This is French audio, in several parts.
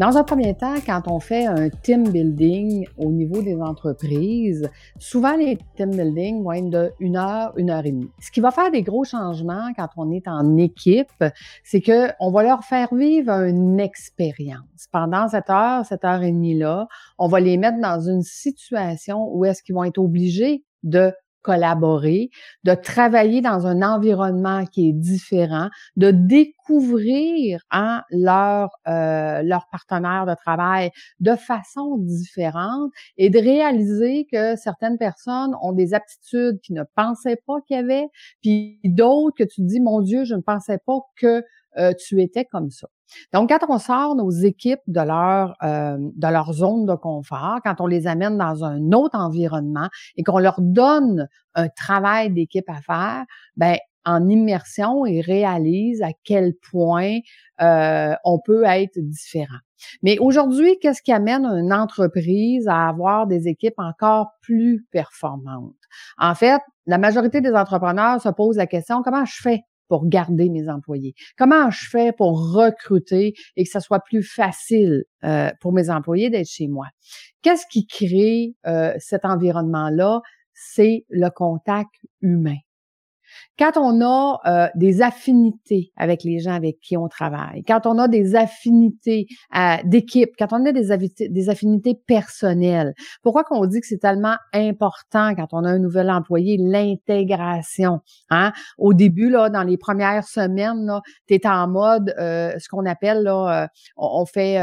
Dans un premier temps, quand on fait un team building au niveau des entreprises, souvent les team building vont être de une heure, une heure et demie. Ce qui va faire des gros changements quand on est en équipe, c'est que on va leur faire vivre une expérience. Pendant cette heure, cette heure et demie-là, on va les mettre dans une situation où est-ce qu'ils vont être obligés de collaborer, de travailler dans un environnement qui est différent, de découvrir hein, leur, euh, leur partenaire de travail de façon différente et de réaliser que certaines personnes ont des aptitudes qu'ils ne pensaient pas qu'il y avait, puis d'autres que tu dis, mon Dieu, je ne pensais pas que euh, tu étais comme ça. Donc, quand on sort nos équipes de leur, euh, de leur zone de confort, quand on les amène dans un autre environnement et qu'on leur donne un travail d'équipe à faire, ben en immersion, ils réalisent à quel point euh, on peut être différent. Mais aujourd'hui, qu'est-ce qui amène une entreprise à avoir des équipes encore plus performantes? En fait, la majorité des entrepreneurs se posent la question, comment je fais? Pour garder mes employés? Comment je fais pour recruter et que ça soit plus facile euh, pour mes employés d'être chez moi? Qu'est-ce qui crée euh, cet environnement-là? C'est le contact humain. Quand on a euh, des affinités avec les gens avec qui on travaille, quand on a des affinités euh, d'équipe, quand on a des, affinités personnelles, pourquoi qu'on dit que c'est tellement important quand on a un nouvel employé, l'intégration? Hein? Au début, là, dans les premières semaines, tu es en mode euh, ce qu'on appelle, là, on, fait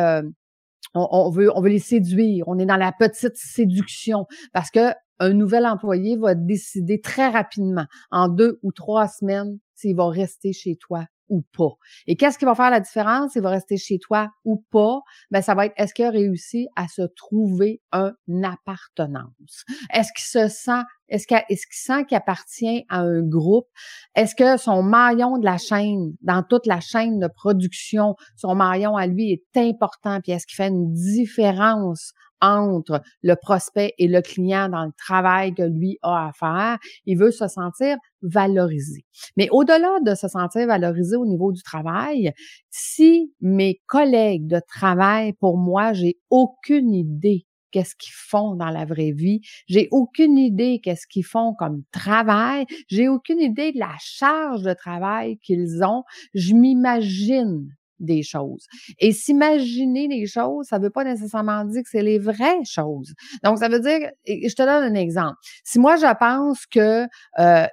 on, veut, on veut les séduire. On est dans la petite séduction. Parce que un nouvel employé va décider très rapidement, en deux ou trois semaines, s'il va rester chez toi ou pas. Et qu'est-ce qui va faire la différence? Il va rester chez toi ou pas? Ben, ça va être est-ce qu'il a réussi à se trouver un appartenance? Est-ce qu'il se sent, est-ce qu'il, est-ce qu'il sent qu'il appartient à un groupe? Est-ce que son maillon de la chaîne, dans toute la chaîne de production, son maillon à lui est important? Puis est-ce qu'il fait une différence entre le prospect et le client dans le travail que lui a à faire. Il veut se sentir valorisé. Mais au-delà de se sentir valorisé au niveau du travail, si mes collègues de travail, pour moi, j'ai aucune idée qu'est-ce qu'ils font dans la vraie vie. J'ai aucune idée qu'est-ce qu'ils font comme travail. J'ai aucune idée de la charge de travail qu'ils ont. Je m'imagine des choses. Et s'imaginer des choses, ça veut pas nécessairement dire que c'est les vraies choses. Donc, ça veut dire, je te donne un exemple. Si moi, je pense que euh,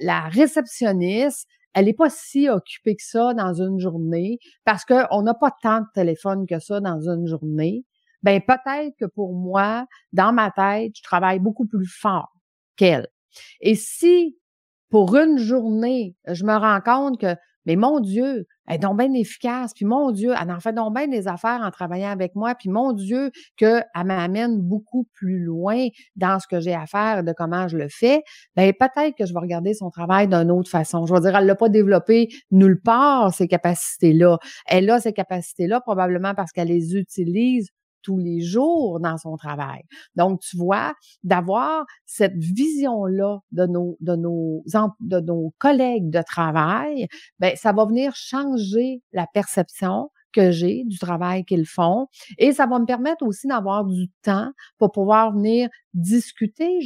la, réceptionniste, elle n'est pas si occupée que ça dans une journée parce qu'on n'a pas tant de téléphone que ça dans une journée, ben peut-être que pour moi, dans ma tête, je travaille beaucoup plus fort qu'elle. Et si pour une journée, je me rends compte que mais mon Dieu, elle est donc bien efficace. Puis mon Dieu, elle en fait donc bien des affaires en travaillant avec moi. Puis mon Dieu, qu'elle m'amène beaucoup plus loin dans ce que j'ai à faire, de comment je le fais. Bien, peut-être que je vais regarder son travail d'une autre façon. Je vais dire, elle l'a pas développé nulle part, ces capacités-là. Elle a ces capacités-là probablement parce qu'elle les utilise tous les jours dans son travail. Donc, tu vois, d'avoir cette vision-là de nos, de nos, de nos collègues de travail, ben, ça va venir changer la perception que j'ai du travail qu'ils font et ça va me permettre aussi d'avoir du temps pour pouvoir venir discuter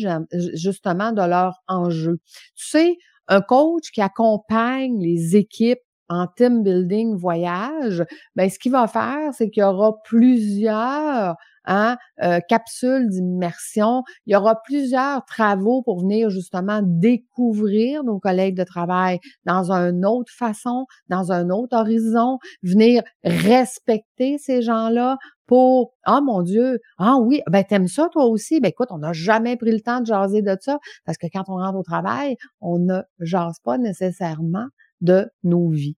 justement de leurs enjeux. Tu sais, un coach qui accompagne les équipes en team building voyage, ben ce qu'il va faire, c'est qu'il y aura plusieurs hein, euh, capsules d'immersion. Il y aura plusieurs travaux pour venir justement découvrir nos collègues de travail dans une autre façon, dans un autre horizon, venir respecter ces gens-là pour ah mon Dieu, ah oui, ben t'aimes ça toi aussi, ben écoute, on n'a jamais pris le temps de jaser de ça parce que quand on rentre au travail, on ne jase pas nécessairement de nos vies.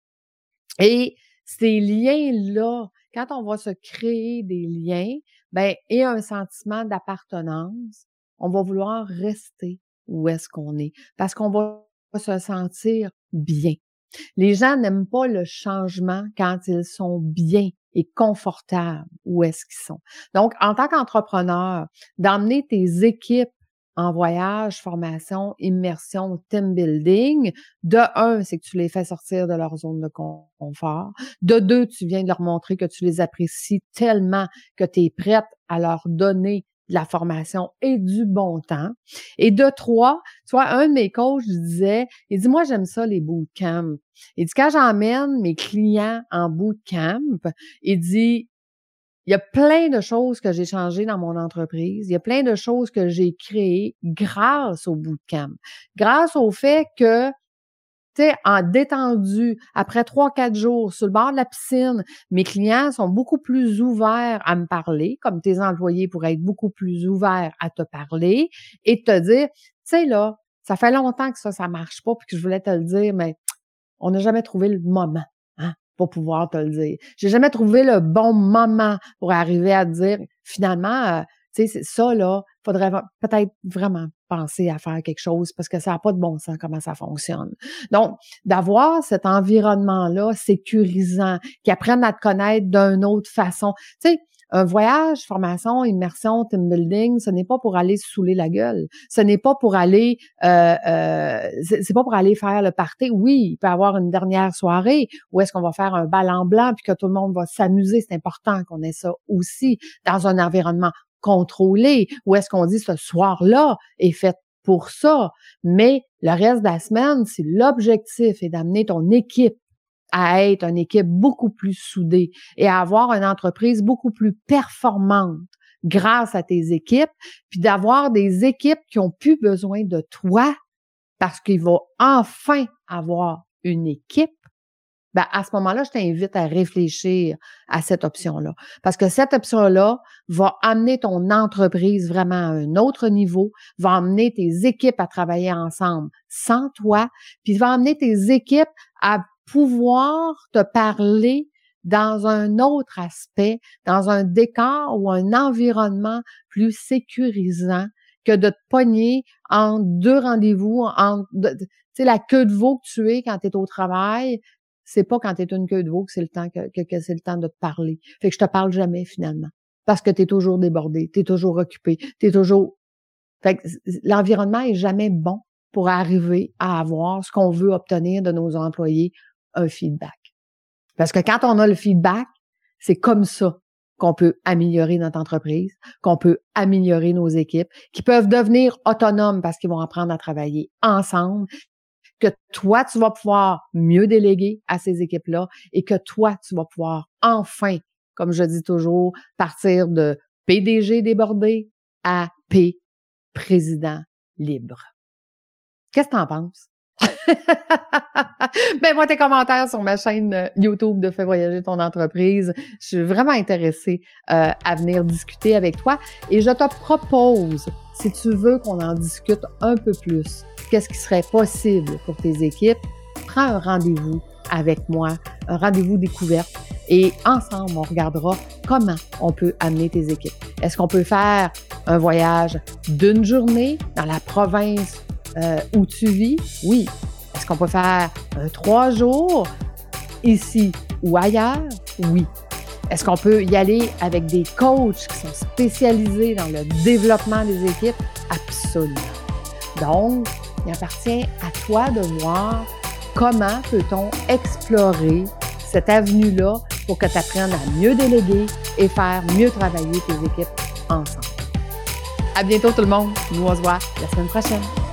Et ces liens-là quand on va se créer des liens, ben, et un sentiment d'appartenance, on va vouloir rester où est-ce qu'on est parce qu'on va se sentir bien. Les gens n'aiment pas le changement quand ils sont bien et confortables où est-ce qu'ils sont. Donc, en tant qu'entrepreneur, d'emmener tes équipes en voyage, formation, immersion, team building. De un, c'est que tu les fais sortir de leur zone de confort. De deux, tu viens de leur montrer que tu les apprécies tellement que tu es prête à leur donner de la formation et du bon temps. Et de trois, tu vois, un de mes coachs disait, il dit, moi, j'aime ça, les bootcamps. Il dit, quand j'emmène mes clients en bootcamp, il dit, il y a plein de choses que j'ai changées dans mon entreprise. Il y a plein de choses que j'ai créées grâce au bootcamp. Grâce au fait que tu sais, en détendu, après trois, quatre jours sur le bord de la piscine, mes clients sont beaucoup plus ouverts à me parler, comme tes employés pourraient être beaucoup plus ouverts à te parler et te dire, tu sais, là, ça fait longtemps que ça, ça marche pas, puis que je voulais te le dire, mais on n'a jamais trouvé le moment pour pouvoir te le dire. J'ai jamais trouvé le bon moment pour arriver à dire finalement, euh, tu sais, ça là, faudrait peut-être vraiment penser à faire quelque chose parce que ça n'a pas de bon sens comment ça fonctionne. Donc, d'avoir cet environnement-là sécurisant, qui apprennent à te connaître d'une autre façon. Tu sais, un voyage, formation, immersion, team building, ce n'est pas pour aller se saouler la gueule. Ce n'est pas pour aller, euh, euh, c'est pas pour aller faire le party. Oui, il peut y avoir une dernière soirée où est-ce qu'on va faire un bal en blanc puis que tout le monde va s'amuser. C'est important qu'on ait ça aussi dans un environnement contrôlé. Où est-ce qu'on dit ce soir-là est fait pour ça. Mais le reste de la semaine, si l'objectif est d'amener ton équipe à être une équipe beaucoup plus soudée et à avoir une entreprise beaucoup plus performante grâce à tes équipes, puis d'avoir des équipes qui ont plus besoin de toi parce qu'ils vont enfin avoir une équipe, ben à ce moment-là, je t'invite à réfléchir à cette option-là. Parce que cette option-là va amener ton entreprise vraiment à un autre niveau, va amener tes équipes à travailler ensemble sans toi, puis va amener tes équipes à pouvoir te parler dans un autre aspect, dans un décor ou un environnement plus sécurisant que de te pogner en deux rendez-vous, en, tu sais, la queue de veau que tu es quand tu es au travail, c'est pas quand tu es une queue de veau que c'est le temps que, que, c'est le temps de te parler. Fait que je te parle jamais finalement. Parce que tu es toujours débordé, tu es toujours occupé, tu es toujours. Fait que l'environnement est jamais bon pour arriver à avoir ce qu'on veut obtenir de nos employés un feedback. Parce que quand on a le feedback, c'est comme ça qu'on peut améliorer notre entreprise, qu'on peut améliorer nos équipes, qui peuvent devenir autonomes parce qu'ils vont apprendre à travailler ensemble, que toi, tu vas pouvoir mieux déléguer à ces équipes-là et que toi, tu vas pouvoir enfin, comme je dis toujours, partir de PDG débordé à P, président libre. Qu'est-ce que tu en penses? ben moi tes commentaires sur ma chaîne euh, YouTube de Fais voyager ton entreprise. Je suis vraiment intéressée euh, à venir discuter avec toi et je te propose, si tu veux qu'on en discute un peu plus, qu'est-ce qui serait possible pour tes équipes, prends un rendez-vous avec moi, un rendez-vous découverte et ensemble, on regardera comment on peut amener tes équipes. Est-ce qu'on peut faire un voyage d'une journée dans la province euh, où tu vis? Oui. Est-ce qu'on peut faire euh, trois jours ici ou ailleurs? Oui. Est-ce qu'on peut y aller avec des coachs qui sont spécialisés dans le développement des équipes? Absolument. Donc, il appartient à toi de voir comment peut-on explorer cette avenue-là pour que tu apprennes à mieux déléguer et faire mieux travailler tes équipes ensemble. À bientôt tout le monde. Nous on se voit la semaine prochaine.